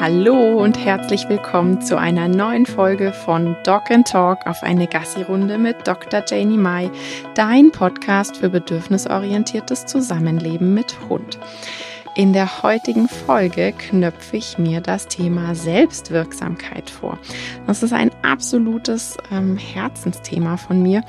Hallo und herzlich willkommen zu einer neuen Folge von Dog and Talk auf eine Gassi-Runde mit Dr. Janie Mai, dein Podcast für bedürfnisorientiertes Zusammenleben mit Hund. In der heutigen Folge knöpfe ich mir das Thema Selbstwirksamkeit vor. Das ist ein absolutes ähm, Herzensthema von mir.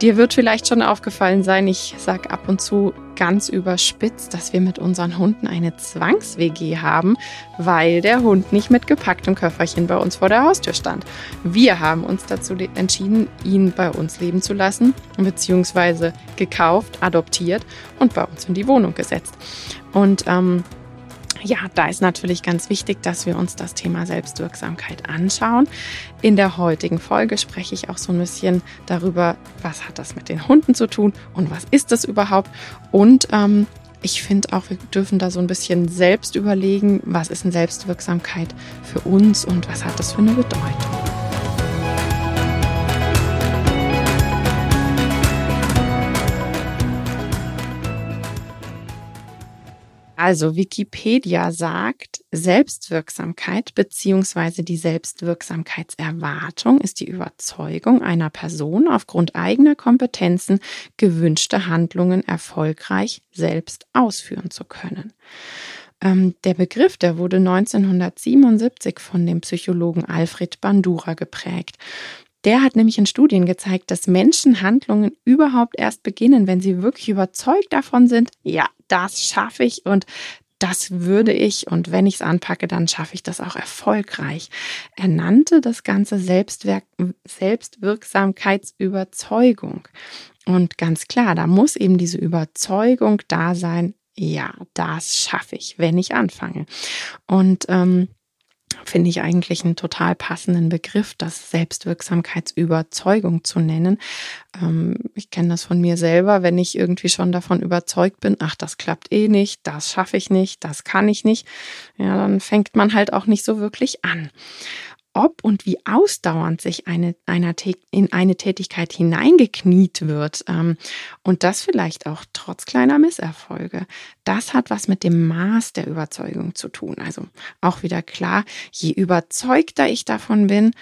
Dir wird vielleicht schon aufgefallen sein, ich sage ab und zu ganz überspitzt, dass wir mit unseren Hunden eine Zwangs-WG haben, weil der Hund nicht mit gepacktem Köfferchen bei uns vor der Haustür stand. Wir haben uns dazu entschieden, ihn bei uns leben zu lassen, beziehungsweise gekauft, adoptiert und bei uns in die Wohnung gesetzt. Und ähm, ja, da ist natürlich ganz wichtig, dass wir uns das Thema Selbstwirksamkeit anschauen. In der heutigen Folge spreche ich auch so ein bisschen darüber, was hat das mit den Hunden zu tun und was ist das überhaupt. Und ähm, ich finde auch, wir dürfen da so ein bisschen selbst überlegen, was ist eine Selbstwirksamkeit für uns und was hat das für eine Bedeutung. Also Wikipedia sagt, Selbstwirksamkeit bzw. die Selbstwirksamkeitserwartung ist die Überzeugung einer Person aufgrund eigener Kompetenzen gewünschte Handlungen erfolgreich selbst ausführen zu können. Ähm, der Begriff, der wurde 1977 von dem Psychologen Alfred Bandura geprägt. Der hat nämlich in Studien gezeigt, dass Menschen Handlungen überhaupt erst beginnen, wenn sie wirklich überzeugt davon sind, ja, das schaffe ich und das würde ich und wenn ich es anpacke, dann schaffe ich das auch erfolgreich. Er nannte das Ganze Selbstwerk Selbstwirksamkeitsüberzeugung. Und ganz klar, da muss eben diese Überzeugung da sein, ja, das schaffe ich, wenn ich anfange. Und ähm, finde ich eigentlich einen total passenden Begriff, das Selbstwirksamkeitsüberzeugung zu nennen. Ähm, ich kenne das von mir selber, wenn ich irgendwie schon davon überzeugt bin, ach, das klappt eh nicht, das schaffe ich nicht, das kann ich nicht, ja, dann fängt man halt auch nicht so wirklich an ob und wie ausdauernd sich eine, einer in eine Tätigkeit hineingekniet wird ähm, und das vielleicht auch trotz kleiner Misserfolge, das hat was mit dem Maß der Überzeugung zu tun. Also auch wieder klar, je überzeugter ich davon bin,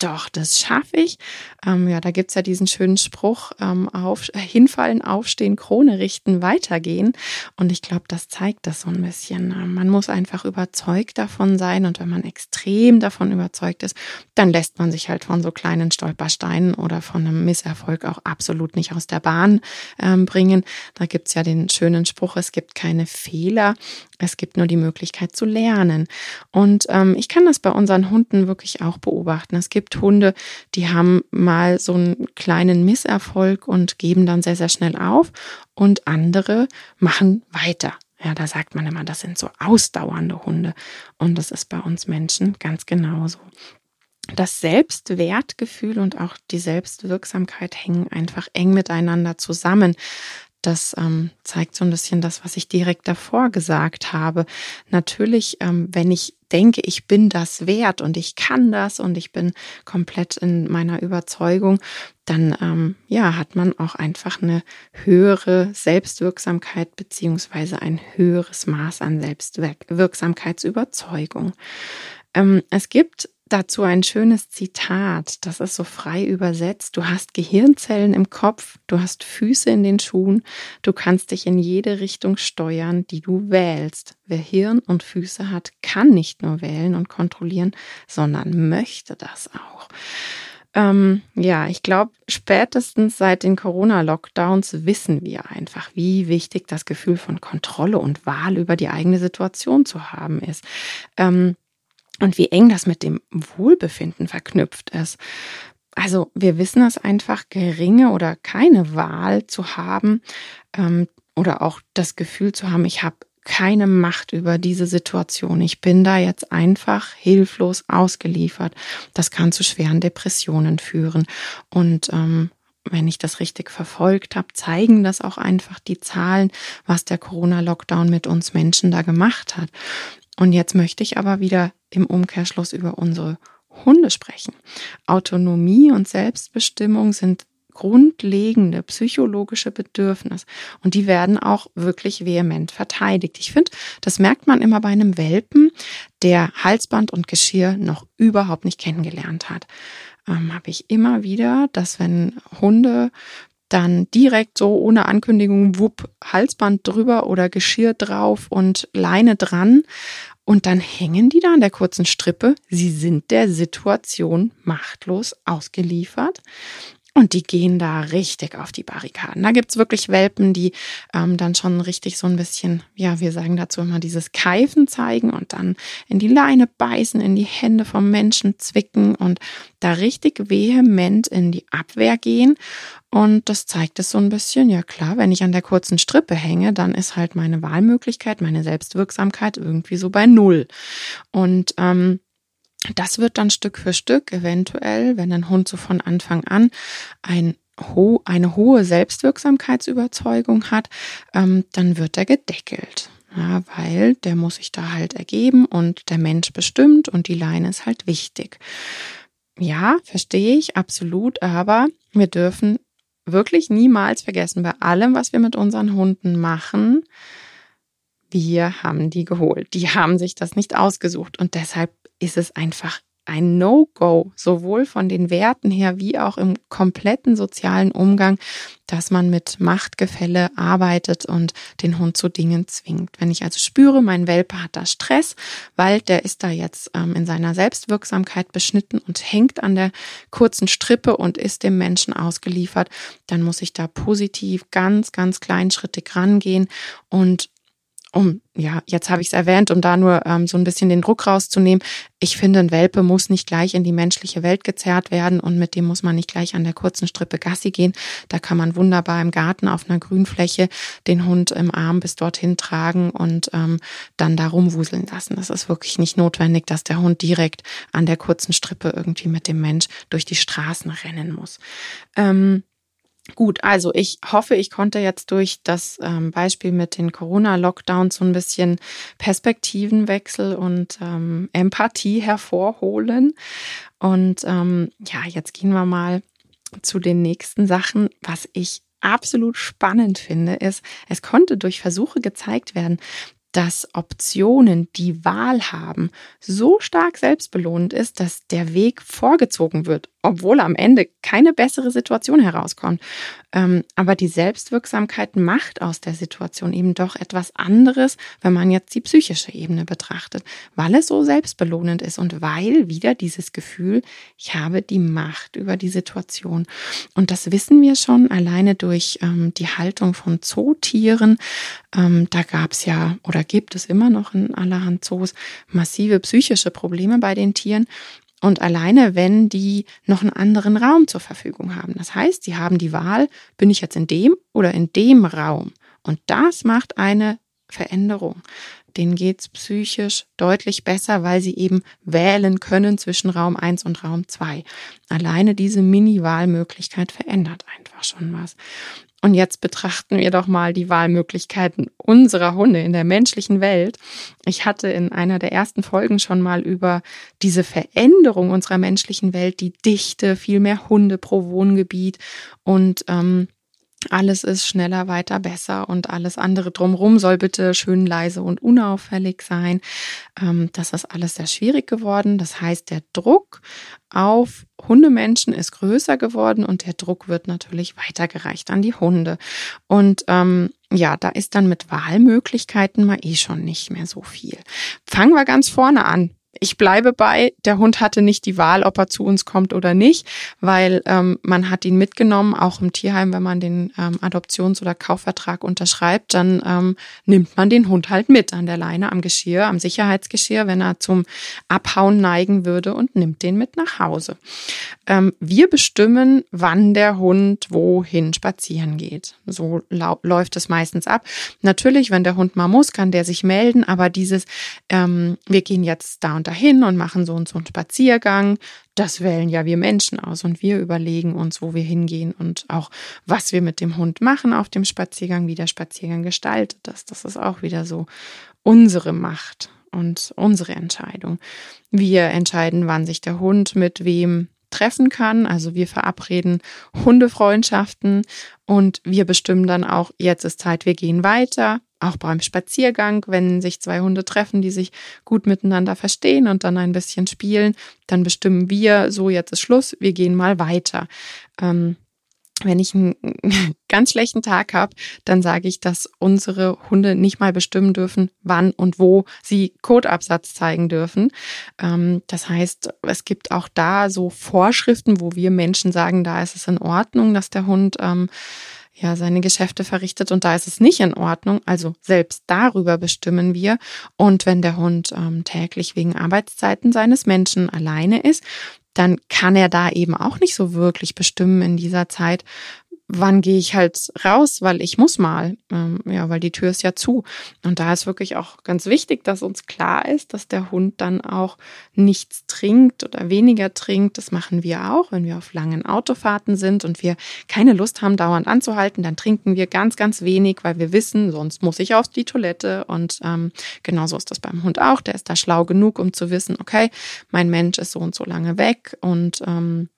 doch, das schaffe ich. Ähm, ja, da gibt's ja diesen schönen Spruch, ähm, auf, äh, hinfallen, aufstehen, Krone richten, weitergehen. Und ich glaube, das zeigt das so ein bisschen. Ähm, man muss einfach überzeugt davon sein. Und wenn man extrem davon überzeugt ist, dann lässt man sich halt von so kleinen Stolpersteinen oder von einem Misserfolg auch absolut nicht aus der Bahn ähm, bringen. Da gibt's ja den schönen Spruch, es gibt keine Fehler, es gibt nur die Möglichkeit zu lernen. Und ähm, ich kann das bei unseren Hunden wirklich auch beobachten. Es gibt Hunde, die haben mal so einen kleinen Misserfolg und geben dann sehr, sehr schnell auf. Und andere machen weiter. Ja, da sagt man immer, das sind so ausdauernde Hunde. Und das ist bei uns Menschen ganz genauso. Das Selbstwertgefühl und auch die Selbstwirksamkeit hängen einfach eng miteinander zusammen. Das ähm, zeigt so ein bisschen das, was ich direkt davor gesagt habe. Natürlich, ähm, wenn ich denke, ich bin das wert und ich kann das und ich bin komplett in meiner Überzeugung, dann ähm, ja hat man auch einfach eine höhere Selbstwirksamkeit beziehungsweise ein höheres Maß an Selbstwirksamkeitsüberzeugung. Ähm, es gibt dazu ein schönes Zitat, das ist so frei übersetzt. Du hast Gehirnzellen im Kopf, du hast Füße in den Schuhen, du kannst dich in jede Richtung steuern, die du wählst. Wer Hirn und Füße hat, kann nicht nur wählen und kontrollieren, sondern möchte das auch. Ähm, ja, ich glaube, spätestens seit den Corona-Lockdowns wissen wir einfach, wie wichtig das Gefühl von Kontrolle und Wahl über die eigene Situation zu haben ist. Ähm, und wie eng das mit dem Wohlbefinden verknüpft ist. Also wir wissen es einfach, geringe oder keine Wahl zu haben ähm, oder auch das Gefühl zu haben, ich habe keine Macht über diese Situation. Ich bin da jetzt einfach hilflos ausgeliefert. Das kann zu schweren Depressionen führen. Und ähm, wenn ich das richtig verfolgt habe, zeigen das auch einfach die Zahlen, was der Corona-Lockdown mit uns Menschen da gemacht hat. Und jetzt möchte ich aber wieder im Umkehrschluss über unsere Hunde sprechen. Autonomie und Selbstbestimmung sind grundlegende psychologische Bedürfnis. Und die werden auch wirklich vehement verteidigt. Ich finde, das merkt man immer bei einem Welpen, der Halsband und Geschirr noch überhaupt nicht kennengelernt hat. Ähm, Habe ich immer wieder, dass wenn Hunde dann direkt so ohne Ankündigung, wupp, Halsband drüber oder Geschirr drauf und Leine dran. Und dann hängen die da an der kurzen Strippe. Sie sind der Situation machtlos ausgeliefert. Und die gehen da richtig auf die Barrikaden. Da gibt's wirklich Welpen, die ähm, dann schon richtig so ein bisschen, ja, wir sagen dazu immer dieses Keifen zeigen und dann in die Leine beißen, in die Hände vom Menschen zwicken und da richtig vehement in die Abwehr gehen. Und das zeigt es so ein bisschen, ja klar, wenn ich an der kurzen Strippe hänge, dann ist halt meine Wahlmöglichkeit, meine Selbstwirksamkeit irgendwie so bei Null. Und ähm, das wird dann Stück für Stück eventuell, wenn ein Hund so von Anfang an ein eine hohe Selbstwirksamkeitsüberzeugung hat, ähm, dann wird er gedeckelt. Ja, weil der muss sich da halt ergeben und der Mensch bestimmt und die Leine ist halt wichtig. Ja, verstehe ich absolut, aber wir dürfen wirklich niemals vergessen, bei allem, was wir mit unseren Hunden machen, wir haben die geholt. Die haben sich das nicht ausgesucht und deshalb ist es einfach ein No-Go, sowohl von den Werten her wie auch im kompletten sozialen Umgang, dass man mit Machtgefälle arbeitet und den Hund zu Dingen zwingt. Wenn ich also spüre, mein Welpe hat da Stress, weil der ist da jetzt ähm, in seiner Selbstwirksamkeit beschnitten und hängt an der kurzen Strippe und ist dem Menschen ausgeliefert, dann muss ich da positiv ganz, ganz kleinschrittig rangehen und um, ja, jetzt habe ich es erwähnt, um da nur ähm, so ein bisschen den Druck rauszunehmen. Ich finde, ein Welpe muss nicht gleich in die menschliche Welt gezerrt werden und mit dem muss man nicht gleich an der kurzen Strippe Gassi gehen. Da kann man wunderbar im Garten auf einer Grünfläche den Hund im Arm bis dorthin tragen und ähm, dann da rumwuseln lassen. Das ist wirklich nicht notwendig, dass der Hund direkt an der kurzen Strippe irgendwie mit dem Mensch durch die Straßen rennen muss. Ähm, Gut, also ich hoffe, ich konnte jetzt durch das ähm, Beispiel mit den Corona-Lockdowns so ein bisschen Perspektivenwechsel und ähm, Empathie hervorholen. Und ähm, ja, jetzt gehen wir mal zu den nächsten Sachen. Was ich absolut spannend finde, ist, es konnte durch Versuche gezeigt werden, dass Optionen, die Wahl haben, so stark selbstbelohnend ist, dass der Weg vorgezogen wird, obwohl am Ende keine bessere Situation herauskommt. Ähm, aber die Selbstwirksamkeit macht aus der Situation eben doch etwas anderes, wenn man jetzt die psychische Ebene betrachtet, weil es so selbstbelohnend ist und weil wieder dieses Gefühl, ich habe die Macht über die Situation. Und das wissen wir schon alleine durch ähm, die Haltung von Zootieren. Ähm, da gab es ja oder gibt es immer noch in allerhand Zoos massive psychische Probleme bei den Tieren. Und alleine, wenn die noch einen anderen Raum zur Verfügung haben. Das heißt, sie haben die Wahl, bin ich jetzt in dem oder in dem Raum. Und das macht eine Veränderung. Denen geht's psychisch deutlich besser, weil sie eben wählen können zwischen Raum 1 und Raum 2. Alleine diese Mini-Wahlmöglichkeit verändert einfach schon was. Und jetzt betrachten wir doch mal die Wahlmöglichkeiten unserer Hunde in der menschlichen Welt. Ich hatte in einer der ersten Folgen schon mal über diese Veränderung unserer menschlichen Welt, die Dichte, viel mehr Hunde pro Wohngebiet und ähm, alles ist schneller, weiter, besser und alles andere drumherum soll bitte schön leise und unauffällig sein. Ähm, das ist alles sehr schwierig geworden. Das heißt, der Druck auf Hundemenschen ist größer geworden und der Druck wird natürlich weitergereicht an die Hunde. Und ähm, ja, da ist dann mit Wahlmöglichkeiten mal eh schon nicht mehr so viel. Fangen wir ganz vorne an ich bleibe bei, der Hund hatte nicht die Wahl, ob er zu uns kommt oder nicht, weil ähm, man hat ihn mitgenommen, auch im Tierheim, wenn man den ähm, Adoptions- oder Kaufvertrag unterschreibt, dann ähm, nimmt man den Hund halt mit an der Leine, am Geschirr, am Sicherheitsgeschirr, wenn er zum Abhauen neigen würde und nimmt den mit nach Hause. Ähm, wir bestimmen, wann der Hund wohin spazieren geht. So läuft es meistens ab. Natürlich, wenn der Hund mal muss, kann der sich melden, aber dieses, ähm, wir gehen jetzt da und und dahin und machen so und so einen Spaziergang. Das wählen ja wir Menschen aus und wir überlegen uns, wo wir hingehen und auch, was wir mit dem Hund machen auf dem Spaziergang, wie der Spaziergang gestaltet ist. Das ist auch wieder so unsere Macht und unsere Entscheidung. Wir entscheiden, wann sich der Hund mit wem treffen kann. Also wir verabreden Hundefreundschaften und wir bestimmen dann auch, jetzt ist Zeit, wir gehen weiter. Auch beim Spaziergang, wenn sich zwei Hunde treffen, die sich gut miteinander verstehen und dann ein bisschen spielen, dann bestimmen wir, so jetzt ist Schluss, wir gehen mal weiter. Ähm, wenn ich einen ganz schlechten Tag habe, dann sage ich, dass unsere Hunde nicht mal bestimmen dürfen, wann und wo sie Codeabsatz zeigen dürfen. Ähm, das heißt, es gibt auch da so Vorschriften, wo wir Menschen sagen, da ist es in Ordnung, dass der Hund ähm, ja seine Geschäfte verrichtet und da ist es nicht in Ordnung. Also selbst darüber bestimmen wir. Und wenn der Hund ähm, täglich wegen Arbeitszeiten seines Menschen alleine ist, dann kann er da eben auch nicht so wirklich bestimmen in dieser Zeit, wann gehe ich halt raus, weil ich muss mal, ähm, ja, weil die Tür ist ja zu. Und da ist wirklich auch ganz wichtig, dass uns klar ist, dass der Hund dann auch nichts trinkt oder weniger trinkt. Das machen wir auch, wenn wir auf langen Autofahrten sind und wir keine Lust haben, dauernd anzuhalten, dann trinken wir ganz, ganz wenig, weil wir wissen, sonst muss ich auf die Toilette. Und ähm, genauso ist das beim Hund auch. Der ist da schlau genug, um zu wissen, okay, mein Mensch ist so und so lange weg und ähm,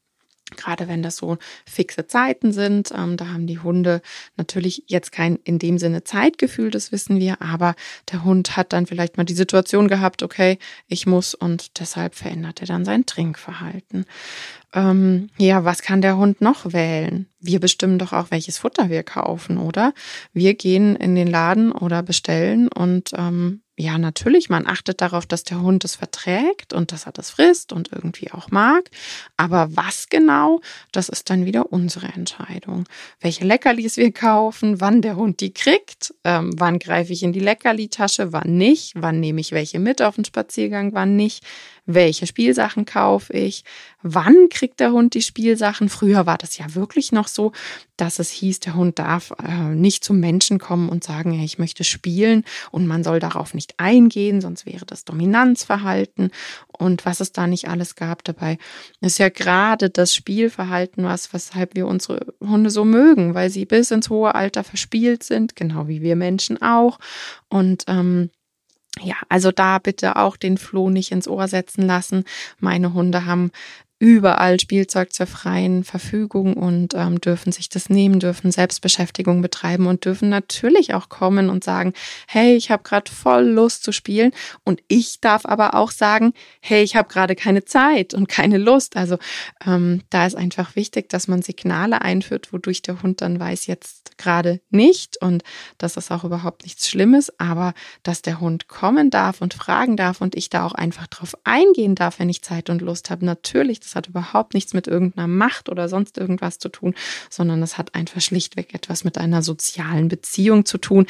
Gerade wenn das so fixe Zeiten sind, ähm, da haben die Hunde natürlich jetzt kein in dem Sinne Zeitgefühl, das wissen wir, aber der Hund hat dann vielleicht mal die Situation gehabt, okay, ich muss und deshalb verändert er dann sein Trinkverhalten. Ähm, ja, was kann der Hund noch wählen? Wir bestimmen doch auch, welches Futter wir kaufen, oder? Wir gehen in den Laden oder bestellen und ähm, ja, natürlich, man achtet darauf, dass der Hund es verträgt und dass er das frisst und irgendwie auch mag. Aber was genau, das ist dann wieder unsere Entscheidung. Welche Leckerlis wir kaufen, wann der Hund die kriegt, ähm, wann greife ich in die Leckerli-Tasche, wann nicht, wann nehme ich welche mit auf den Spaziergang, wann nicht welche Spielsachen kaufe ich, wann kriegt der Hund die Spielsachen. Früher war das ja wirklich noch so, dass es hieß, der Hund darf äh, nicht zum Menschen kommen und sagen, hey, ich möchte spielen und man soll darauf nicht eingehen, sonst wäre das Dominanzverhalten und was es da nicht alles gab dabei. Ist ja gerade das Spielverhalten was, weshalb wir unsere Hunde so mögen, weil sie bis ins hohe Alter verspielt sind, genau wie wir Menschen auch und ähm, ja, also da bitte auch den Floh nicht ins Ohr setzen lassen. Meine Hunde haben überall Spielzeug zur freien Verfügung und ähm, dürfen sich das nehmen, dürfen Selbstbeschäftigung betreiben und dürfen natürlich auch kommen und sagen, hey, ich habe gerade voll Lust zu spielen und ich darf aber auch sagen, hey, ich habe gerade keine Zeit und keine Lust. Also ähm, da ist einfach wichtig, dass man Signale einführt, wodurch der Hund dann weiß, jetzt gerade nicht und das ist auch überhaupt nichts Schlimmes, aber dass der Hund kommen darf und fragen darf und ich da auch einfach drauf eingehen darf, wenn ich Zeit und Lust habe. Natürlich das hat überhaupt nichts mit irgendeiner Macht oder sonst irgendwas zu tun, sondern es hat einfach schlichtweg etwas mit einer sozialen Beziehung zu tun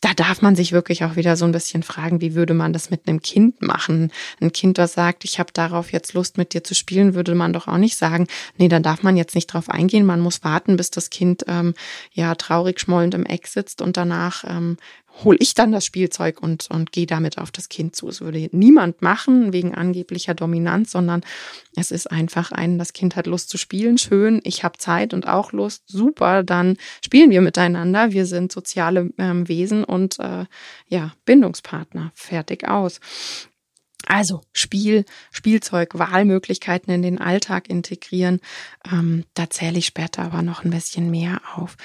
da darf man sich wirklich auch wieder so ein bisschen fragen, wie würde man das mit einem Kind machen? Ein Kind, das sagt, ich habe darauf jetzt Lust, mit dir zu spielen, würde man doch auch nicht sagen, nee, da darf man jetzt nicht drauf eingehen. Man muss warten, bis das Kind ähm, ja traurig schmollend im Eck sitzt und danach ähm, hole ich dann das Spielzeug und, und gehe damit auf das Kind zu. Es würde niemand machen wegen angeblicher Dominanz, sondern es ist einfach ein, das Kind hat Lust zu spielen, schön, ich habe Zeit und auch Lust, super, dann spielen wir miteinander. Wir sind soziale ähm, Wesen und äh, ja, Bindungspartner. Fertig aus. Also Spiel, Spielzeug, Wahlmöglichkeiten in den Alltag integrieren. Ähm, da zähle ich später aber noch ein bisschen mehr auf.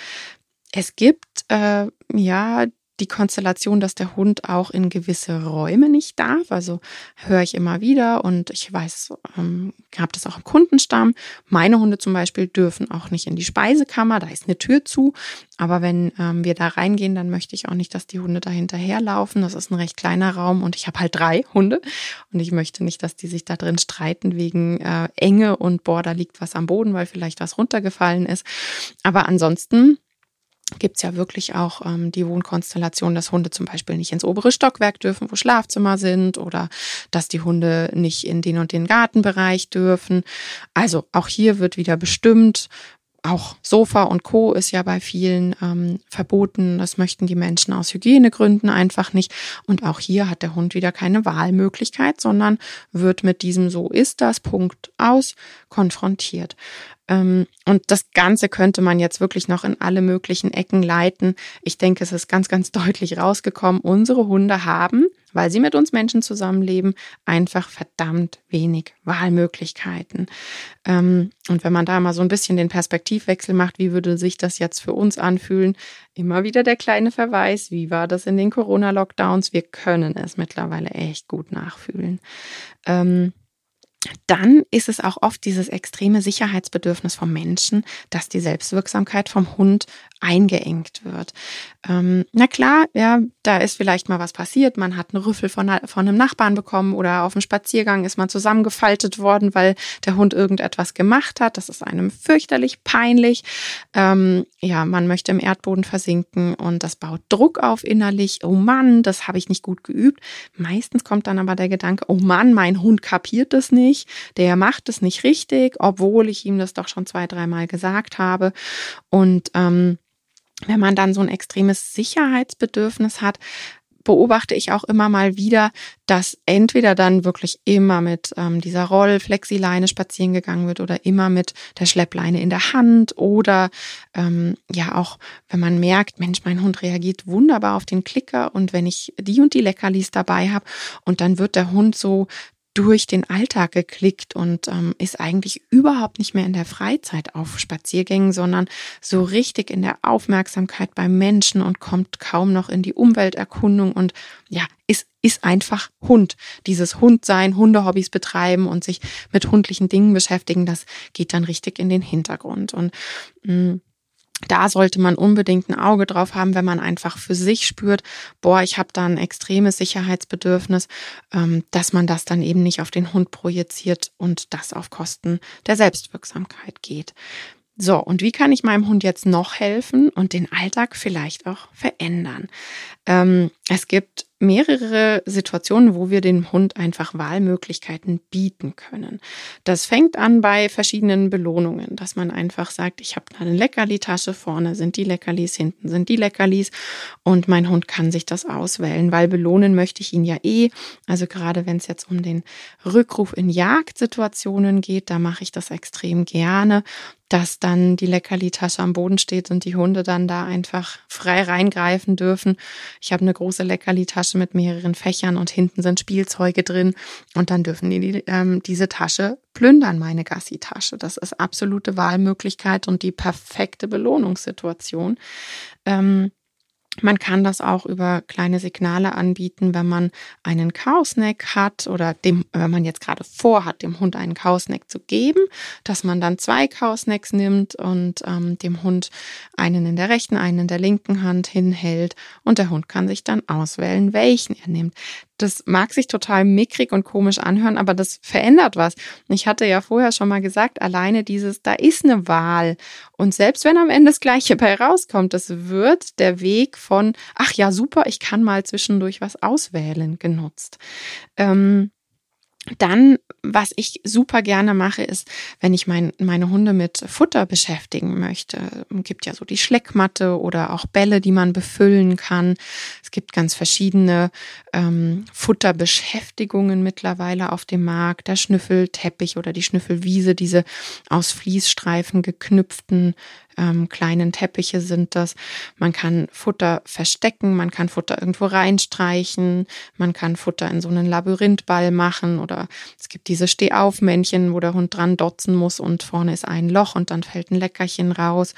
Es gibt äh, ja die Konstellation, dass der Hund auch in gewisse Räume nicht darf. Also höre ich immer wieder und ich weiß, ähm, habe das auch im Kundenstamm. Meine Hunde zum Beispiel dürfen auch nicht in die Speisekammer, da ist eine Tür zu. Aber wenn ähm, wir da reingehen, dann möchte ich auch nicht, dass die Hunde da hinterherlaufen. Das ist ein recht kleiner Raum und ich habe halt drei Hunde und ich möchte nicht, dass die sich da drin streiten wegen äh, Enge und boah, da liegt was am Boden, weil vielleicht was runtergefallen ist. Aber ansonsten gibt es ja wirklich auch ähm, die Wohnkonstellation, dass Hunde zum Beispiel nicht ins obere Stockwerk dürfen, wo Schlafzimmer sind, oder dass die Hunde nicht in den und den Gartenbereich dürfen. Also auch hier wird wieder bestimmt, auch Sofa und Co. ist ja bei vielen ähm, verboten. Das möchten die Menschen aus Hygienegründen einfach nicht. Und auch hier hat der Hund wieder keine Wahlmöglichkeit, sondern wird mit diesem So ist das Punkt aus konfrontiert. Ähm, und das Ganze könnte man jetzt wirklich noch in alle möglichen Ecken leiten. Ich denke, es ist ganz, ganz deutlich rausgekommen. Unsere Hunde haben, weil sie mit uns Menschen zusammenleben, einfach verdammt wenig Wahlmöglichkeiten. Ähm, und wenn man da mal so ein bisschen den Perspektivwechsel macht, wie würde sich das jetzt für uns anfühlen? Immer wieder der kleine Verweis, wie war das in den Corona-Lockdowns? Wir können es mittlerweile echt gut nachfühlen. Dann ist es auch oft dieses extreme Sicherheitsbedürfnis vom Menschen, dass die Selbstwirksamkeit vom Hund eingeengt wird. Ähm, na klar, ja, da ist vielleicht mal was passiert. Man hat einen Rüffel von, von einem Nachbarn bekommen oder auf dem Spaziergang ist man zusammengefaltet worden, weil der Hund irgendetwas gemacht hat. Das ist einem fürchterlich peinlich. Ähm, ja, man möchte im Erdboden versinken und das baut Druck auf innerlich. Oh Mann, das habe ich nicht gut geübt. Meistens kommt dann aber der Gedanke, oh Mann, mein Hund kapiert es nicht. Der macht es nicht richtig, obwohl ich ihm das doch schon zwei, dreimal gesagt habe. Und ähm, wenn man dann so ein extremes Sicherheitsbedürfnis hat, beobachte ich auch immer mal wieder, dass entweder dann wirklich immer mit ähm, dieser Rollflexileine spazieren gegangen wird oder immer mit der Schleppleine in der Hand oder ähm, ja auch, wenn man merkt, Mensch, mein Hund reagiert wunderbar auf den Klicker und wenn ich die und die Leckerlis dabei habe und dann wird der Hund so durch den Alltag geklickt und ähm, ist eigentlich überhaupt nicht mehr in der Freizeit auf Spaziergängen, sondern so richtig in der Aufmerksamkeit beim Menschen und kommt kaum noch in die Umwelterkundung und ja, ist, ist einfach Hund. Dieses Hundsein, Hundehobbys betreiben und sich mit hundlichen Dingen beschäftigen, das geht dann richtig in den Hintergrund. Und mh, mm, da sollte man unbedingt ein Auge drauf haben, wenn man einfach für sich spürt, boah, ich habe da ein extremes Sicherheitsbedürfnis, ähm, dass man das dann eben nicht auf den Hund projiziert und das auf Kosten der Selbstwirksamkeit geht. So, und wie kann ich meinem Hund jetzt noch helfen und den Alltag vielleicht auch verändern? Ähm, es gibt mehrere Situationen, wo wir dem Hund einfach Wahlmöglichkeiten bieten können. Das fängt an bei verschiedenen Belohnungen, dass man einfach sagt, ich habe eine Leckerli-Tasche, vorne sind die Leckerlis, hinten sind die Leckerlis und mein Hund kann sich das auswählen, weil belohnen möchte ich ihn ja eh. Also gerade wenn es jetzt um den Rückruf in Jagdsituationen geht, da mache ich das extrem gerne, dass dann die Leckerli-Tasche am Boden steht und die Hunde dann da einfach frei reingreifen dürfen. Ich habe eine große Leckerli-Tasche mit mehreren Fächern und hinten sind Spielzeuge drin und dann dürfen die ähm, diese Tasche plündern, meine Gassi-Tasche. Das ist absolute Wahlmöglichkeit und die perfekte Belohnungssituation. Ähm, man kann das auch über kleine Signale anbieten, wenn man einen Kausnack hat oder dem, wenn man jetzt gerade vorhat, dem Hund einen Kausnack zu geben, dass man dann zwei Kausnacks nimmt und ähm, dem Hund einen in der rechten, einen in der linken Hand hinhält und der Hund kann sich dann auswählen, welchen er nimmt das mag sich total mickrig und komisch anhören, aber das verändert was. Ich hatte ja vorher schon mal gesagt, alleine dieses, da ist eine Wahl. Und selbst wenn am Ende das Gleiche bei rauskommt, das wird der Weg von, ach ja, super, ich kann mal zwischendurch was auswählen, genutzt. Ähm, dann, was ich super gerne mache, ist, wenn ich mein, meine Hunde mit Futter beschäftigen möchte. Es gibt ja so die Schleckmatte oder auch Bälle, die man befüllen kann. Es gibt ganz verschiedene ähm, Futterbeschäftigungen mittlerweile auf dem Markt. Der Schnüffelteppich oder die Schnüffelwiese, diese aus Fließstreifen geknüpften ähm, kleinen Teppiche sind das. Man kann Futter verstecken, man kann Futter irgendwo reinstreichen, man kann Futter in so einen Labyrinthball machen oder es gibt diese Stehaufmännchen, wo der Hund dran dotzen muss und vorne ist ein Loch und dann fällt ein Leckerchen raus.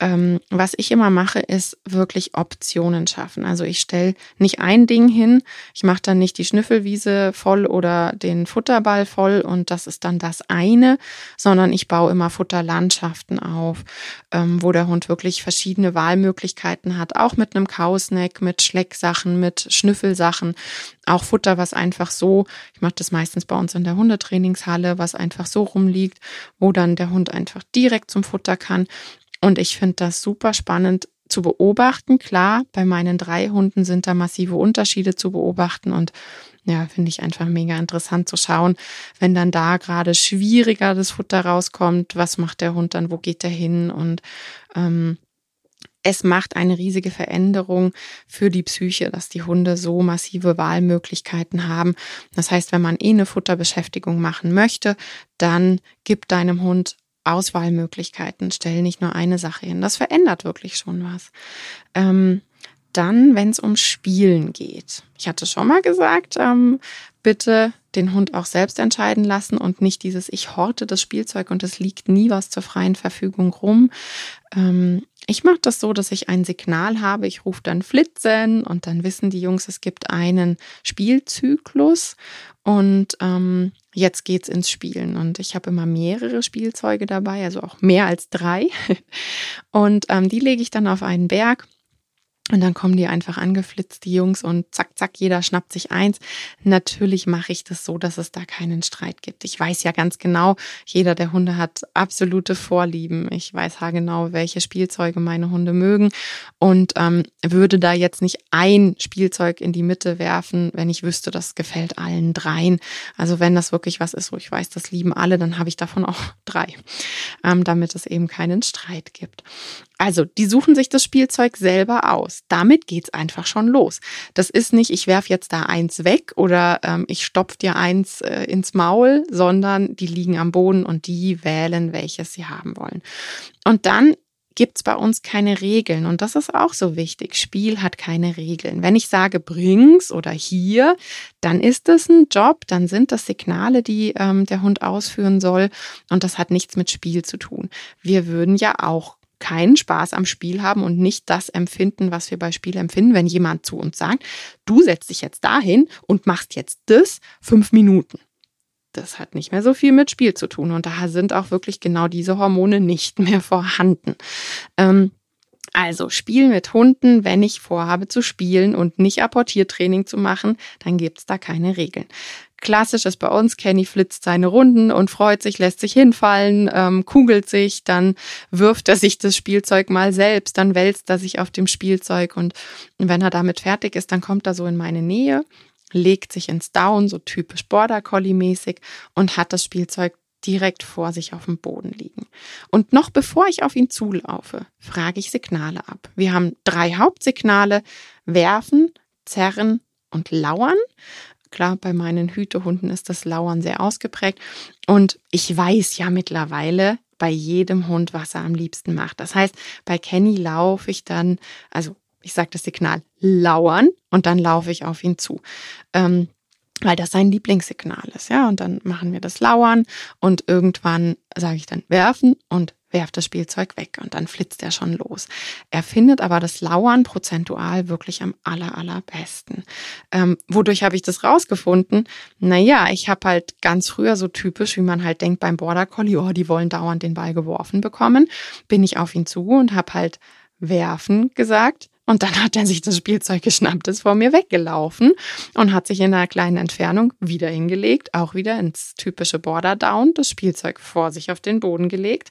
Ähm, was ich immer mache, ist wirklich Optionen schaffen. Also ich stelle nicht ein Ding hin, ich mache dann nicht die Schnüffelwiese voll oder den Futterball voll und das ist dann das eine, sondern ich baue immer Futterlandschaften auf ähm, wo der Hund wirklich verschiedene Wahlmöglichkeiten hat, auch mit einem Kausnack, mit Schlecksachen, mit Schnüffelsachen, auch Futter, was einfach so, ich mache das meistens bei uns in der Hundetrainingshalle, was einfach so rumliegt, wo dann der Hund einfach direkt zum Futter kann. Und ich finde das super spannend, zu beobachten. Klar, bei meinen drei Hunden sind da massive Unterschiede zu beobachten und ja, finde ich einfach mega interessant zu schauen, wenn dann da gerade schwieriger das Futter rauskommt, was macht der Hund dann, wo geht der hin und ähm, es macht eine riesige Veränderung für die Psyche, dass die Hunde so massive Wahlmöglichkeiten haben. Das heißt, wenn man eh eine Futterbeschäftigung machen möchte, dann gib deinem Hund Auswahlmöglichkeiten. Stell nicht nur eine Sache hin. Das verändert wirklich schon was. Ähm, dann, wenn es um Spielen geht. Ich hatte schon mal gesagt, ähm, bitte den Hund auch selbst entscheiden lassen und nicht dieses Ich horte das Spielzeug und es liegt nie was zur freien Verfügung rum. Ähm, ich mache das so, dass ich ein Signal habe. Ich rufe dann Flitzen und dann wissen die Jungs, es gibt einen Spielzyklus und ähm, jetzt geht's ins Spielen. Und ich habe immer mehrere Spielzeuge dabei, also auch mehr als drei. Und ähm, die lege ich dann auf einen Berg und dann kommen die einfach angeflitzt, die Jungs, und zack, zack, jeder schnappt sich eins. Natürlich mache ich das so, dass es da keinen Streit gibt. Ich weiß ja ganz genau, jeder der Hunde hat absolute Vorlieben. Ich weiß genau, welche Spielzeuge meine Hunde mögen und ähm, würde da jetzt nicht ein Spielzeug in die Mitte werfen, wenn ich wüsste, das gefällt allen dreien. Also wenn das wirklich was ist, wo ich weiß, das lieben alle, dann habe ich davon auch drei, ähm, damit es eben keinen Streit gibt. Also, die suchen sich das Spielzeug selber aus. Damit geht's einfach schon los. Das ist nicht, ich werf jetzt da eins weg oder ähm, ich stopf dir eins äh, ins Maul, sondern die liegen am Boden und die wählen, welches sie haben wollen. Und dann gibt's bei uns keine Regeln. Und das ist auch so wichtig. Spiel hat keine Regeln. Wenn ich sage bring's oder hier, dann ist das ein Job, dann sind das Signale, die ähm, der Hund ausführen soll. Und das hat nichts mit Spiel zu tun. Wir würden ja auch keinen Spaß am Spiel haben und nicht das empfinden, was wir bei Spiel empfinden, wenn jemand zu uns sagt, du setzt dich jetzt dahin und machst jetzt das fünf Minuten. Das hat nicht mehr so viel mit Spiel zu tun und da sind auch wirklich genau diese Hormone nicht mehr vorhanden. Ähm, also Spiel mit Hunden, wenn ich vorhabe zu spielen und nicht Apportiertraining zu machen, dann gibt's da keine Regeln. Klassisch ist bei uns, Kenny flitzt seine Runden und freut sich, lässt sich hinfallen, ähm, kugelt sich, dann wirft er sich das Spielzeug mal selbst, dann wälzt er sich auf dem Spielzeug und wenn er damit fertig ist, dann kommt er so in meine Nähe, legt sich ins Down, so typisch Border Collie mäßig und hat das Spielzeug direkt vor sich auf dem Boden liegen. Und noch bevor ich auf ihn zulaufe, frage ich Signale ab. Wir haben drei Hauptsignale, werfen, zerren und lauern. Klar, bei meinen Hütehunden ist das Lauern sehr ausgeprägt. Und ich weiß ja mittlerweile bei jedem Hund, was er am liebsten macht. Das heißt, bei Kenny laufe ich dann, also ich sage das Signal lauern und dann laufe ich auf ihn zu. Ähm, weil das sein Lieblingssignal ist, ja. Und dann machen wir das Lauern und irgendwann sage ich dann werfen und werft das Spielzeug weg und dann flitzt er schon los. Er findet aber das Lauern prozentual wirklich am aller, allerbesten. Ähm, wodurch habe ich das rausgefunden? Naja, ich habe halt ganz früher so typisch, wie man halt denkt beim Border Collie, oh, die wollen dauernd den Ball geworfen bekommen, bin ich auf ihn zu und habe halt werfen gesagt und dann hat er sich das Spielzeug geschnappt, ist vor mir weggelaufen und hat sich in einer kleinen Entfernung wieder hingelegt, auch wieder ins typische Border Down, das Spielzeug vor sich auf den Boden gelegt.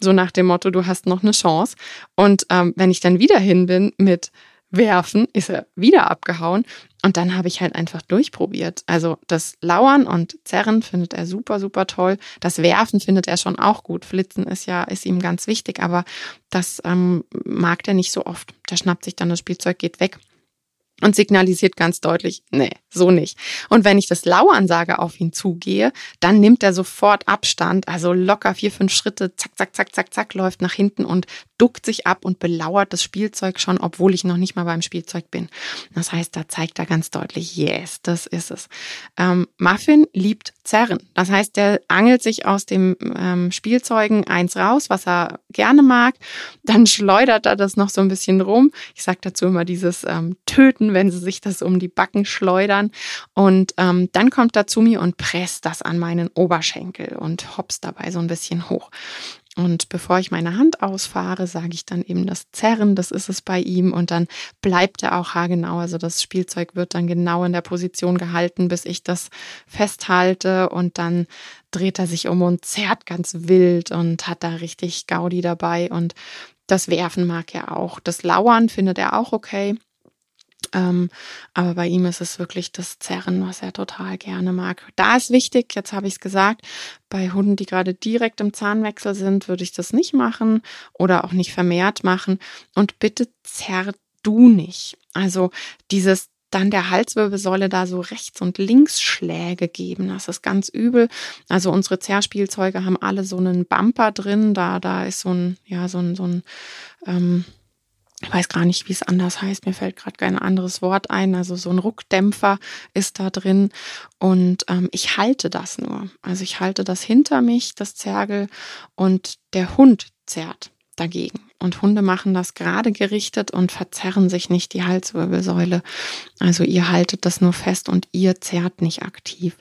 So nach dem Motto, du hast noch eine Chance. Und ähm, wenn ich dann wieder hin bin mit werfen, ist er wieder abgehauen. Und dann habe ich halt einfach durchprobiert. Also das Lauern und Zerren findet er super, super toll. Das Werfen findet er schon auch gut. Flitzen ist ja, ist ihm ganz wichtig, aber das ähm, mag der nicht so oft. Der schnappt sich dann das Spielzeug, geht weg und signalisiert ganz deutlich, nee, so nicht. Und wenn ich das Lauern sage, auf ihn zugehe, dann nimmt er sofort Abstand, also locker vier, fünf Schritte, zack, zack, zack, zack, zack, läuft nach hinten und duckt sich ab und belauert das Spielzeug schon, obwohl ich noch nicht mal beim Spielzeug bin. Das heißt, da zeigt er ganz deutlich, yes, das ist es. Ähm, Muffin liebt Zerren. Das heißt, der angelt sich aus dem ähm, Spielzeugen eins raus, was er gerne mag. Dann schleudert er das noch so ein bisschen rum. Ich sage dazu immer dieses ähm, Töten, wenn sie sich das um die Backen schleudern. Und ähm, dann kommt er zu mir und presst das an meinen Oberschenkel und hops dabei so ein bisschen hoch. Und bevor ich meine Hand ausfahre, sage ich dann eben das Zerren, das ist es bei ihm. Und dann bleibt er auch haargenau. Also das Spielzeug wird dann genau in der Position gehalten, bis ich das festhalte. Und dann dreht er sich um und zerrt ganz wild und hat da richtig Gaudi dabei. Und das Werfen mag er auch. Das Lauern findet er auch okay. Ähm, aber bei ihm ist es wirklich das Zerren, was er total gerne mag. Da ist wichtig, jetzt habe ich es gesagt, bei Hunden, die gerade direkt im Zahnwechsel sind, würde ich das nicht machen oder auch nicht vermehrt machen. Und bitte zerr du nicht. Also dieses dann der Halswirbelsäule da so rechts und links Schläge geben. Das ist ganz übel. Also unsere Zerrspielzeuge haben alle so einen Bumper drin. Da, da ist so ein, ja, so ein, so ein, ähm, ich weiß gar nicht, wie es anders heißt, mir fällt gerade kein anderes Wort ein. Also so ein Ruckdämpfer ist da drin und ähm, ich halte das nur. Also ich halte das hinter mich, das Zergel und der Hund zerrt dagegen. Und Hunde machen das gerade gerichtet und verzerren sich nicht die Halswirbelsäule. Also ihr haltet das nur fest und ihr zerrt nicht aktiv.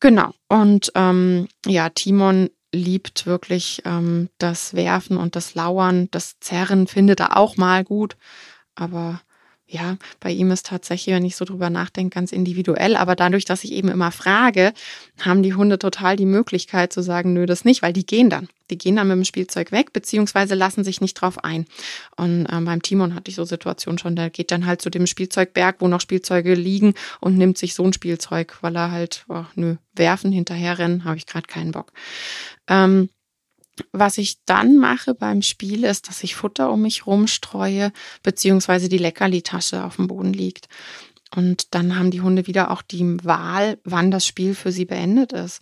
Genau. Und ähm, ja, Timon liebt wirklich ähm, das Werfen und das Lauern, das Zerren findet er auch mal gut, aber ja, bei ihm ist tatsächlich, wenn ich so drüber nachdenke, ganz individuell. Aber dadurch, dass ich eben immer frage, haben die Hunde total die Möglichkeit zu sagen, nö, das nicht, weil die gehen dann. Die gehen dann mit dem Spielzeug weg, beziehungsweise lassen sich nicht drauf ein. Und ähm, beim Timon hatte ich so Situationen schon, der geht dann halt zu dem Spielzeugberg, wo noch Spielzeuge liegen und nimmt sich so ein Spielzeug, weil er halt, oh, nö, werfen, hinterherrennen, habe ich gerade keinen Bock. Ähm, was ich dann mache beim Spiel ist, dass ich Futter um mich rumstreue, beziehungsweise die Leckerli-Tasche auf dem Boden liegt. Und dann haben die Hunde wieder auch die Wahl, wann das Spiel für sie beendet ist.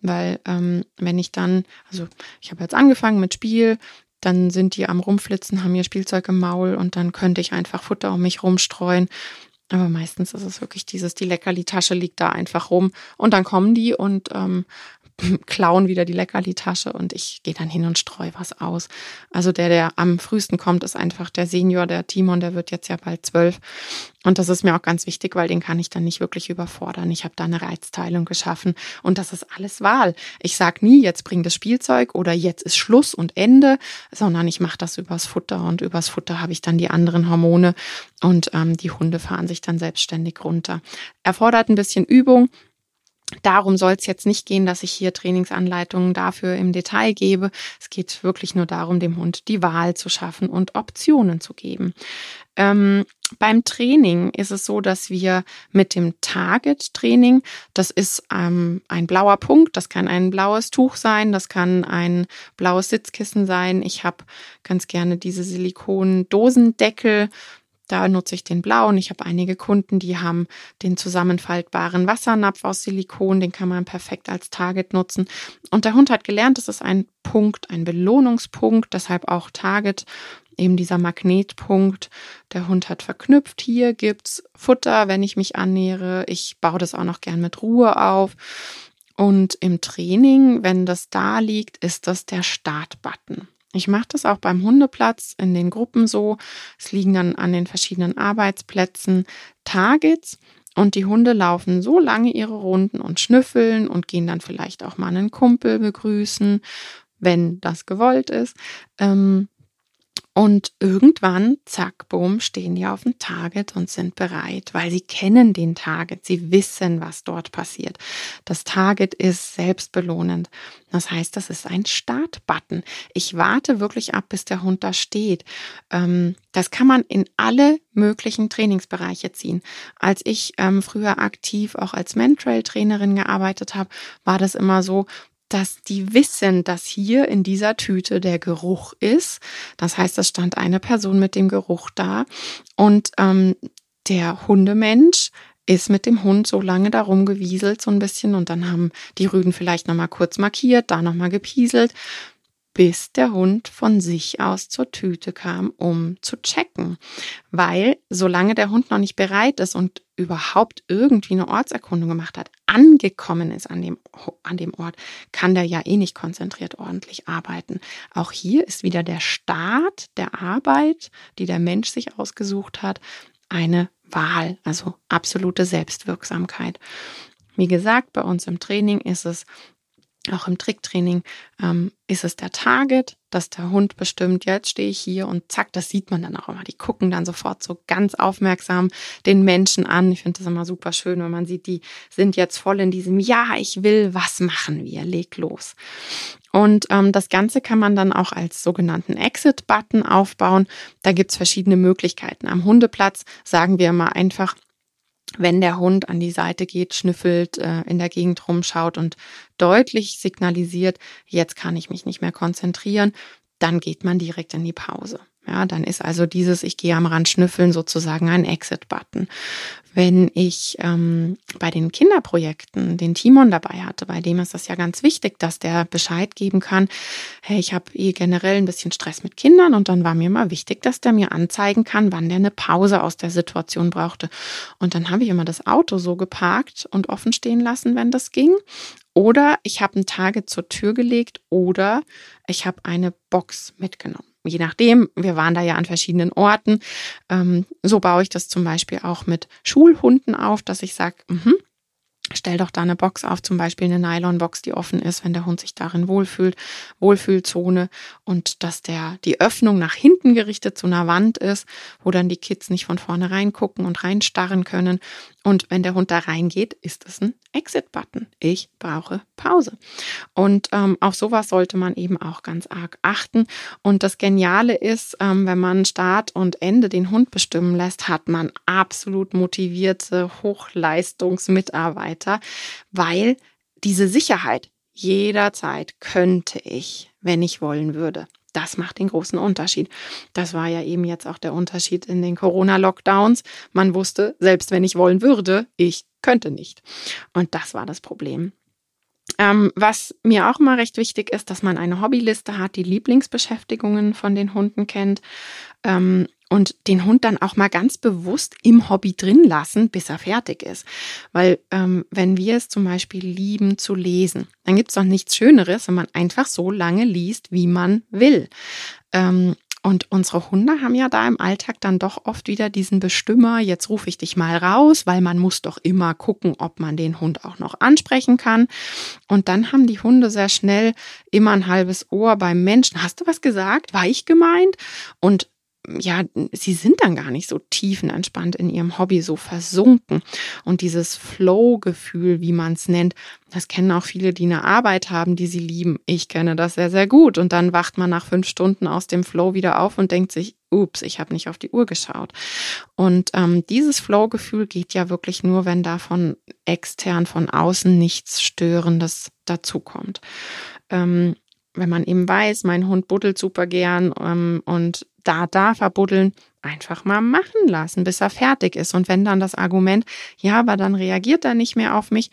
Weil ähm, wenn ich dann, also ich habe jetzt angefangen mit Spiel, dann sind die am Rumflitzen, haben ihr Spielzeug im Maul und dann könnte ich einfach Futter um mich rumstreuen. Aber meistens ist es wirklich dieses, die Leckerli-Tasche liegt da einfach rum und dann kommen die und ähm, klauen wieder die Leckerli-Tasche und ich gehe dann hin und streue was aus. Also der, der am frühesten kommt, ist einfach der Senior, der Timon, der wird jetzt ja bald zwölf. Und das ist mir auch ganz wichtig, weil den kann ich dann nicht wirklich überfordern. Ich habe da eine Reizteilung geschaffen und das ist alles Wahl. Ich sage nie, jetzt bring das Spielzeug oder jetzt ist Schluss und Ende, sondern ich mache das übers Futter und übers Futter habe ich dann die anderen Hormone und ähm, die Hunde fahren sich dann selbstständig runter. Erfordert ein bisschen Übung, Darum soll es jetzt nicht gehen, dass ich hier Trainingsanleitungen dafür im Detail gebe. Es geht wirklich nur darum, dem Hund die Wahl zu schaffen und Optionen zu geben. Ähm, beim Training ist es so, dass wir mit dem Target-Training, das ist ähm, ein blauer Punkt, das kann ein blaues Tuch sein, das kann ein blaues Sitzkissen sein. Ich habe ganz gerne diese Silikon-Dosendeckel da nutze ich den blauen. Ich habe einige Kunden, die haben den zusammenfaltbaren Wassernapf aus Silikon. Den kann man perfekt als Target nutzen. Und der Hund hat gelernt, das ist ein Punkt, ein Belohnungspunkt, deshalb auch Target. Eben dieser Magnetpunkt. Der Hund hat verknüpft. Hier gibt's Futter, wenn ich mich annähere. Ich baue das auch noch gern mit Ruhe auf. Und im Training, wenn das da liegt, ist das der Startbutton. Ich mache das auch beim Hundeplatz in den Gruppen so. Es liegen dann an den verschiedenen Arbeitsplätzen Targets und die Hunde laufen so lange ihre Runden und schnüffeln und gehen dann vielleicht auch mal einen Kumpel begrüßen, wenn das gewollt ist. Ähm, und irgendwann, zack, boom, stehen die auf dem Target und sind bereit, weil sie kennen den Target, sie wissen, was dort passiert. Das Target ist selbstbelohnend. Das heißt, das ist ein Startbutton. Ich warte wirklich ab, bis der Hund da steht. Ähm, das kann man in alle möglichen Trainingsbereiche ziehen. Als ich ähm, früher aktiv auch als Mentrail-Trainerin gearbeitet habe, war das immer so, dass die wissen, dass hier in dieser Tüte der Geruch ist. Das heißt, es stand eine Person mit dem Geruch da und ähm, der Hundemensch ist mit dem Hund so lange darum gewieselt, so ein bisschen, und dann haben die Rüden vielleicht nochmal kurz markiert, da nochmal gepieselt, bis der Hund von sich aus zur Tüte kam, um zu checken. Weil solange der Hund noch nicht bereit ist und überhaupt irgendwie eine Ortserkundung gemacht hat, angekommen ist an dem, an dem Ort, kann der ja eh nicht konzentriert ordentlich arbeiten. Auch hier ist wieder der Start der Arbeit, die der Mensch sich ausgesucht hat, eine Wahl, also absolute Selbstwirksamkeit. Wie gesagt, bei uns im Training ist es auch im Tricktraining ähm, ist es der Target, dass der Hund bestimmt, jetzt stehe ich hier und zack, das sieht man dann auch immer. Die gucken dann sofort so ganz aufmerksam den Menschen an. Ich finde das immer super schön, wenn man sieht, die sind jetzt voll in diesem, ja, ich will, was machen wir? Leg los. Und ähm, das Ganze kann man dann auch als sogenannten Exit-Button aufbauen. Da gibt's verschiedene Möglichkeiten. Am Hundeplatz sagen wir immer einfach, wenn der Hund an die Seite geht, schnüffelt, äh, in der Gegend rumschaut und deutlich signalisiert, jetzt kann ich mich nicht mehr konzentrieren, dann geht man direkt in die Pause. Ja, dann ist also dieses Ich gehe am Rand schnüffeln sozusagen ein Exit-Button. Wenn ich ähm, bei den Kinderprojekten den Timon dabei hatte, bei dem ist das ja ganz wichtig, dass der Bescheid geben kann, hey, ich habe eh generell ein bisschen Stress mit Kindern und dann war mir immer wichtig, dass der mir anzeigen kann, wann der eine Pause aus der Situation brauchte. Und dann habe ich immer das Auto so geparkt und offen stehen lassen, wenn das ging. Oder ich habe ein Target zur Tür gelegt oder ich habe eine Box mitgenommen je nachdem, wir waren da ja an verschiedenen Orten. Ähm, so baue ich das zum Beispiel auch mit Schulhunden auf, dass ich sage, mhm, Stell doch da eine Box auf, zum Beispiel eine Nylonbox, die offen ist, wenn der Hund sich darin wohlfühlt, Wohlfühlzone und dass der die Öffnung nach hinten gerichtet zu einer Wand ist, wo dann die Kids nicht von vorne reingucken und reinstarren können. Und wenn der Hund da reingeht, ist es ein Exit-Button. Ich brauche Pause. Und ähm, auf sowas sollte man eben auch ganz arg achten. Und das Geniale ist, ähm, wenn man Start und Ende den Hund bestimmen lässt, hat man absolut motivierte Hochleistungsmitarbeiter, weil diese Sicherheit jederzeit könnte ich, wenn ich wollen würde. Das macht den großen Unterschied. Das war ja eben jetzt auch der Unterschied in den Corona-Lockdowns. Man wusste, selbst wenn ich wollen würde, ich könnte nicht. Und das war das Problem. Ähm, was mir auch immer recht wichtig ist, dass man eine Hobbyliste hat, die Lieblingsbeschäftigungen von den Hunden kennt. Ähm, und den Hund dann auch mal ganz bewusst im Hobby drin lassen, bis er fertig ist. Weil ähm, wenn wir es zum Beispiel lieben zu lesen, dann gibt es doch nichts Schöneres, wenn man einfach so lange liest, wie man will. Ähm, und unsere Hunde haben ja da im Alltag dann doch oft wieder diesen Bestimmer, jetzt rufe ich dich mal raus, weil man muss doch immer gucken, ob man den Hund auch noch ansprechen kann. Und dann haben die Hunde sehr schnell immer ein halbes Ohr beim Menschen. Hast du was gesagt? War ich gemeint? Und ja, sie sind dann gar nicht so tiefenentspannt in ihrem Hobby, so versunken. Und dieses Flow-Gefühl, wie man es nennt, das kennen auch viele, die eine Arbeit haben, die sie lieben. Ich kenne das sehr, sehr gut. Und dann wacht man nach fünf Stunden aus dem Flow wieder auf und denkt sich, ups, ich habe nicht auf die Uhr geschaut. Und ähm, dieses Flow-Gefühl geht ja wirklich nur, wenn da von extern, von außen nichts Störendes dazukommt. Ähm, wenn man eben weiß, mein Hund buddelt super gern ähm, und da darf er buddeln, einfach mal machen lassen, bis er fertig ist. Und wenn dann das Argument, ja, aber dann reagiert er nicht mehr auf mich,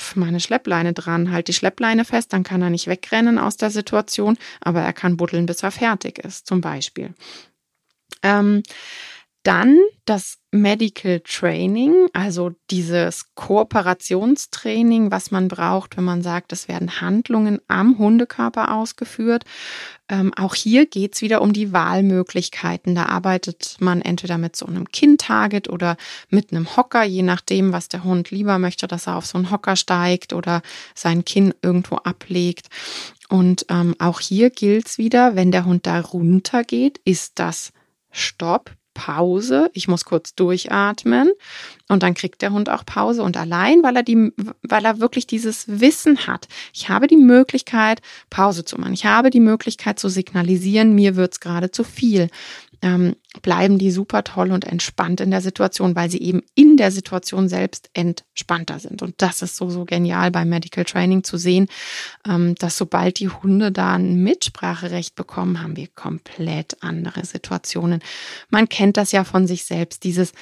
pf, meine Schleppleine dran, halt die Schleppleine fest, dann kann er nicht wegrennen aus der Situation, aber er kann buddeln, bis er fertig ist, zum Beispiel. Ähm, dann das Medical Training, also dieses Kooperationstraining, was man braucht, wenn man sagt, es werden Handlungen am Hundekörper ausgeführt. Ähm, auch hier geht's wieder um die Wahlmöglichkeiten. Da arbeitet man entweder mit so einem Kinn-Target oder mit einem Hocker, je nachdem, was der Hund lieber möchte, dass er auf so einen Hocker steigt oder sein Kinn irgendwo ablegt. Und ähm, auch hier gilt's wieder, wenn der Hund da runter geht, ist das Stopp, Pause, ich muss kurz durchatmen und dann kriegt der Hund auch Pause und allein, weil er die, weil er wirklich dieses Wissen hat. Ich habe die Möglichkeit, Pause zu machen. Ich habe die Möglichkeit zu signalisieren, mir wird's gerade zu viel ähm, bleiben die super toll und entspannt in der Situation, weil sie eben in der Situation selbst entspannter sind. Und das ist so, so genial beim Medical Training zu sehen, ähm, dass sobald die Hunde da ein Mitspracherecht bekommen, haben wir komplett andere Situationen. Man kennt das ja von sich selbst, dieses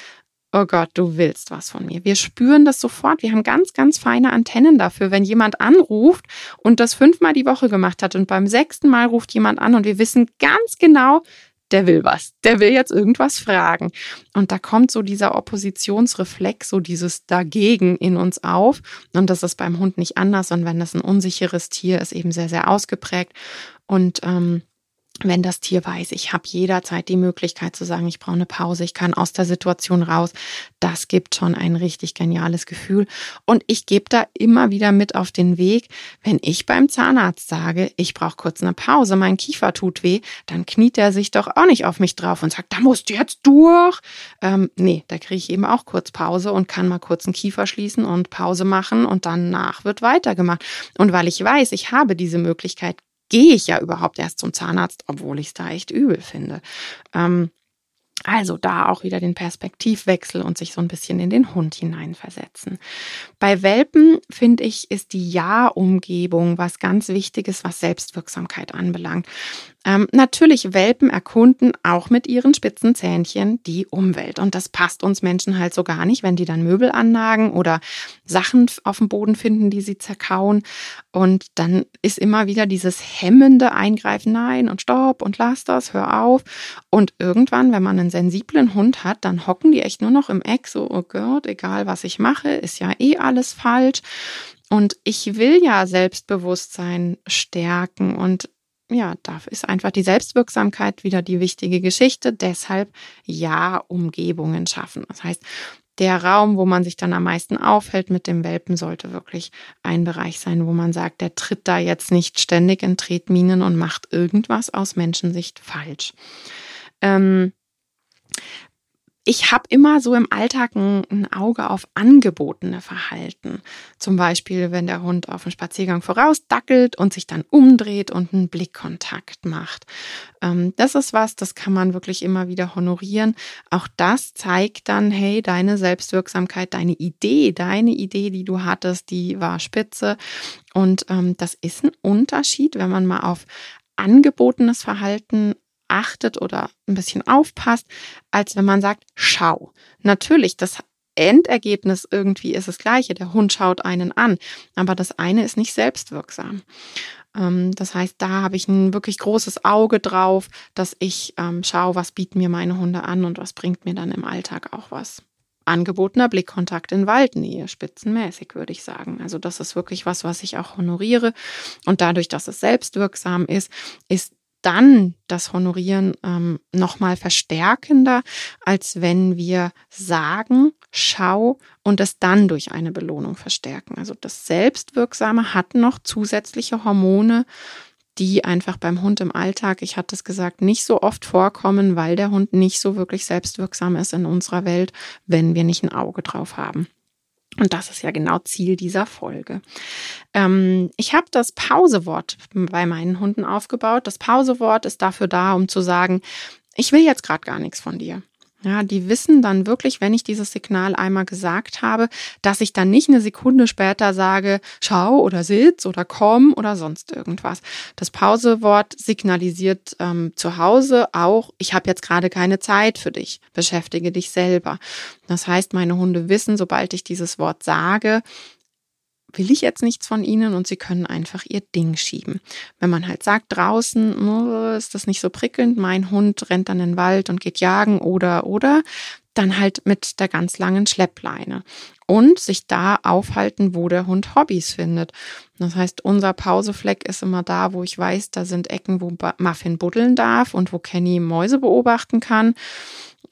oh Gott, du willst was von mir. Wir spüren das sofort. Wir haben ganz, ganz feine Antennen dafür. Wenn jemand anruft und das fünfmal die Woche gemacht hat und beim sechsten Mal ruft jemand an und wir wissen ganz genau, der will was, der will jetzt irgendwas fragen. Und da kommt so dieser Oppositionsreflex, so dieses Dagegen in uns auf. Und das ist beim Hund nicht anders. Und wenn das ein unsicheres Tier ist, eben sehr, sehr ausgeprägt. Und ähm, wenn das Tier weiß, ich habe jederzeit die Möglichkeit zu sagen, ich brauche eine Pause, ich kann aus der Situation raus, das gibt schon ein richtig geniales Gefühl. Und ich gebe da immer wieder mit auf den Weg, wenn ich beim Zahnarzt sage, ich brauche kurz eine Pause, mein Kiefer tut weh, dann kniet er sich doch auch nicht auf mich drauf und sagt, da musst du jetzt durch. Ähm, nee, da kriege ich eben auch kurz Pause und kann mal kurz einen Kiefer schließen und Pause machen und danach wird weitergemacht. Und weil ich weiß, ich habe diese Möglichkeit, gehe ich ja überhaupt erst zum Zahnarzt, obwohl ich es da echt übel finde. Ähm, also da auch wieder den Perspektivwechsel und sich so ein bisschen in den Hund hineinversetzen. Bei Welpen, finde ich, ist die Ja-Umgebung was ganz Wichtiges, was Selbstwirksamkeit anbelangt. Ähm, natürlich Welpen erkunden auch mit ihren spitzen Zähnchen die Umwelt. Und das passt uns Menschen halt so gar nicht, wenn die dann Möbel annagen oder Sachen auf dem Boden finden, die sie zerkauen. Und dann ist immer wieder dieses hemmende Eingreifen, nein und stopp und lass das, hör auf. Und irgendwann, wenn man einen sensiblen Hund hat, dann hocken die echt nur noch im Eck, so, oh Gott, egal was ich mache, ist ja eh alles falsch. Und ich will ja Selbstbewusstsein stärken und ja, da ist einfach die Selbstwirksamkeit wieder die wichtige Geschichte. Deshalb ja, Umgebungen schaffen. Das heißt, der Raum, wo man sich dann am meisten aufhält mit dem Welpen, sollte wirklich ein Bereich sein, wo man sagt, der tritt da jetzt nicht ständig in Tretminen und macht irgendwas aus Menschensicht falsch. Ähm, ich habe immer so im Alltag ein, ein, Auge auf angebotene Verhalten. Zum Beispiel, wenn der Hund auf dem Spaziergang vorausdackelt und sich dann umdreht und einen Blickkontakt macht. Ähm, das ist was, das kann man wirklich immer wieder honorieren. Auch das zeigt dann, hey, deine Selbstwirksamkeit, deine Idee, deine Idee, die du hattest, die war spitze. Und ähm, das ist ein Unterschied, wenn man mal auf angebotenes Verhalten achtet oder ein bisschen aufpasst, als wenn man sagt, schau. Natürlich, das Endergebnis irgendwie ist das gleiche. Der Hund schaut einen an, aber das eine ist nicht selbstwirksam. Ähm, das heißt, da habe ich ein wirklich großes Auge drauf, dass ich ähm, schaue, was bieten mir meine Hunde an und was bringt mir dann im Alltag auch was. Angebotener Blickkontakt in Waldnähe, spitzenmäßig würde ich sagen. Also das ist wirklich was, was ich auch honoriere. Und dadurch, dass es selbstwirksam ist, ist dann das Honorieren ähm, nochmal verstärkender, als wenn wir sagen, schau und es dann durch eine Belohnung verstärken. Also das Selbstwirksame hat noch zusätzliche Hormone, die einfach beim Hund im Alltag, ich hatte es gesagt, nicht so oft vorkommen, weil der Hund nicht so wirklich selbstwirksam ist in unserer Welt, wenn wir nicht ein Auge drauf haben. Und das ist ja genau Ziel dieser Folge. Ähm, ich habe das Pausewort bei meinen Hunden aufgebaut. Das Pausewort ist dafür da, um zu sagen, ich will jetzt gerade gar nichts von dir. Ja, die wissen dann wirklich, wenn ich dieses Signal einmal gesagt habe, dass ich dann nicht eine Sekunde später sage, schau oder sitz oder komm oder sonst irgendwas. Das Pausewort signalisiert ähm, zu Hause auch, ich habe jetzt gerade keine Zeit für dich, beschäftige dich selber. Das heißt, meine Hunde wissen, sobald ich dieses Wort sage, will ich jetzt nichts von ihnen und sie können einfach ihr Ding schieben. Wenn man halt sagt, draußen oh, ist das nicht so prickelnd, mein Hund rennt dann in den Wald und geht jagen oder oder, dann halt mit der ganz langen Schleppleine und sich da aufhalten, wo der Hund Hobbys findet. Das heißt, unser Pausefleck ist immer da, wo ich weiß, da sind Ecken, wo Muffin buddeln darf und wo Kenny Mäuse beobachten kann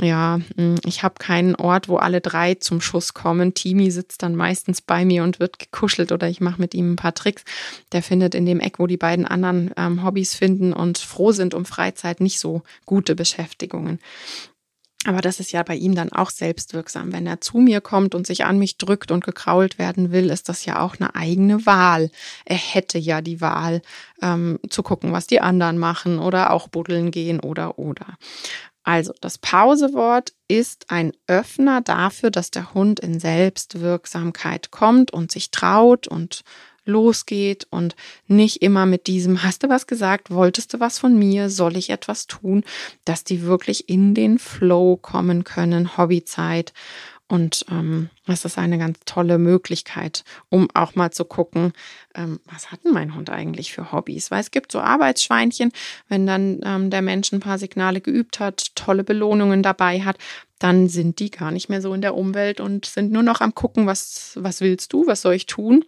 ja, hm, ich habe keinen Ort, wo alle drei zum Schuss kommen. Timi sitzt dann meistens bei mir und wird gekuschelt oder ich mache mit ihm ein paar Tricks. Der findet in dem Eck, wo die beiden anderen ähm, Hobbys finden und froh sind um Freizeit, nicht so gute Beschäftigungen. Aber das ist ja bei ihm dann auch selbstwirksam. Wenn er zu mir kommt und sich an mich drückt und gekrault werden will, ist das ja auch eine eigene Wahl. Er hätte ja die Wahl, ähm, zu gucken, was die anderen machen oder auch buddeln gehen oder oder. Also das Pausewort ist ein Öffner dafür, dass der Hund in Selbstwirksamkeit kommt und sich traut und losgeht und nicht immer mit diesem, hast du was gesagt, wolltest du was von mir, soll ich etwas tun, dass die wirklich in den Flow kommen können, Hobbyzeit und ähm, es ist eine ganz tolle Möglichkeit, um auch mal zu gucken, ähm, was hat denn mein Hund eigentlich für Hobbys? Weil es gibt so Arbeitsschweinchen, wenn dann ähm, der Mensch ein paar Signale geübt hat, tolle Belohnungen dabei hat, dann sind die gar nicht mehr so in der Umwelt und sind nur noch am gucken, was, was willst du, was soll ich tun?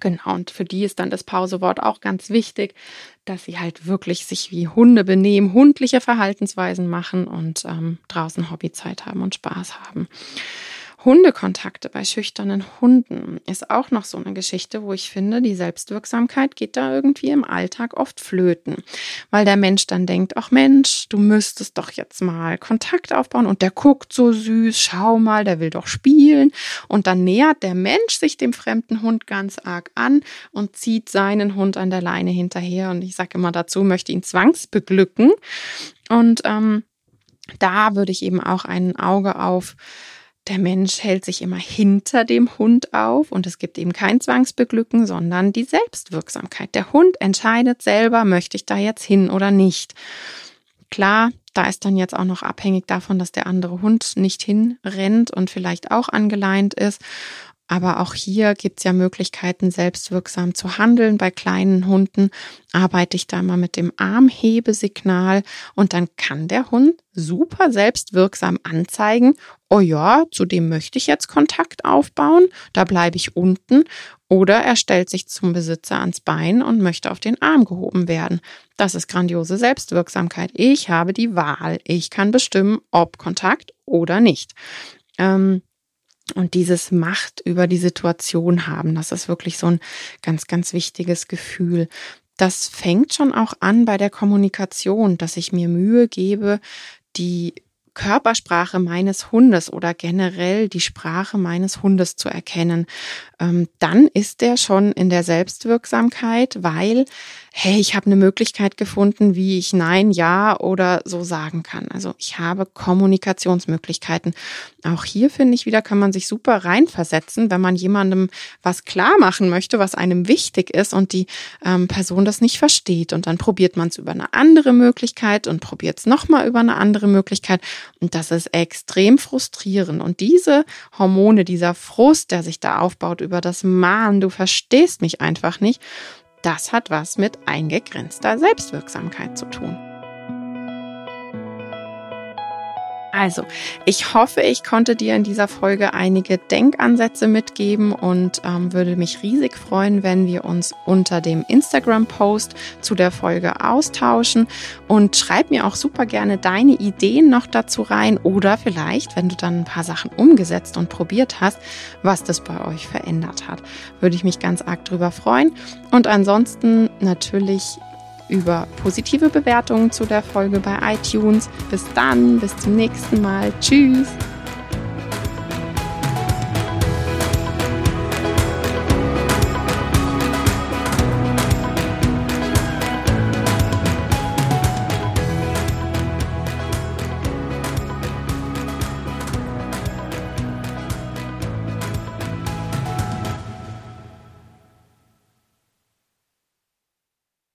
Genau, und für die ist dann das Pausewort auch ganz wichtig, dass sie halt wirklich sich wie Hunde benehmen, hundliche Verhaltensweisen machen und ähm, draußen Hobbyzeit haben und Spaß haben. Hundekontakte bei schüchternen Hunden ist auch noch so eine Geschichte, wo ich finde, die Selbstwirksamkeit geht da irgendwie im Alltag oft flöten, weil der Mensch dann denkt, ach Mensch, du müsstest doch jetzt mal Kontakt aufbauen und der guckt so süß, schau mal, der will doch spielen. Und dann nähert der Mensch sich dem fremden Hund ganz arg an und zieht seinen Hund an der Leine hinterher. Und ich sage immer dazu, möchte ihn zwangsbeglücken. Und ähm, da würde ich eben auch ein Auge auf der Mensch hält sich immer hinter dem Hund auf und es gibt eben kein Zwangsbeglücken, sondern die Selbstwirksamkeit. Der Hund entscheidet selber, möchte ich da jetzt hin oder nicht. Klar, da ist dann jetzt auch noch abhängig davon, dass der andere Hund nicht hinrennt und vielleicht auch angeleint ist. Aber auch hier gibt's ja Möglichkeiten, selbstwirksam zu handeln. Bei kleinen Hunden arbeite ich da mal mit dem Armhebesignal und dann kann der Hund super selbstwirksam anzeigen, oh ja, zu dem möchte ich jetzt Kontakt aufbauen, da bleibe ich unten. Oder er stellt sich zum Besitzer ans Bein und möchte auf den Arm gehoben werden. Das ist grandiose Selbstwirksamkeit. Ich habe die Wahl. Ich kann bestimmen, ob Kontakt oder nicht. Ähm, und dieses Macht über die Situation haben, das ist wirklich so ein ganz, ganz wichtiges Gefühl. Das fängt schon auch an bei der Kommunikation, dass ich mir Mühe gebe, die Körpersprache meines Hundes oder generell die Sprache meines Hundes zu erkennen, ähm, dann ist er schon in der Selbstwirksamkeit, weil, hey, ich habe eine Möglichkeit gefunden, wie ich Nein, Ja oder so sagen kann. Also ich habe Kommunikationsmöglichkeiten. Auch hier finde ich wieder, kann man sich super reinversetzen, wenn man jemandem was klar machen möchte, was einem wichtig ist und die ähm, Person das nicht versteht. Und dann probiert man es über eine andere Möglichkeit und probiert es nochmal über eine andere Möglichkeit. Und das ist extrem frustrierend. Und diese Hormone, dieser Frust, der sich da aufbaut über das Mahn, du verstehst mich einfach nicht, das hat was mit eingegrenzter Selbstwirksamkeit zu tun. Also, ich hoffe, ich konnte dir in dieser Folge einige Denkansätze mitgeben und ähm, würde mich riesig freuen, wenn wir uns unter dem Instagram-Post zu der Folge austauschen und schreib mir auch super gerne deine Ideen noch dazu rein oder vielleicht, wenn du dann ein paar Sachen umgesetzt und probiert hast, was das bei euch verändert hat. Würde ich mich ganz arg drüber freuen. Und ansonsten natürlich über positive Bewertungen zu der Folge bei iTunes. Bis dann, bis zum nächsten Mal. Tschüss.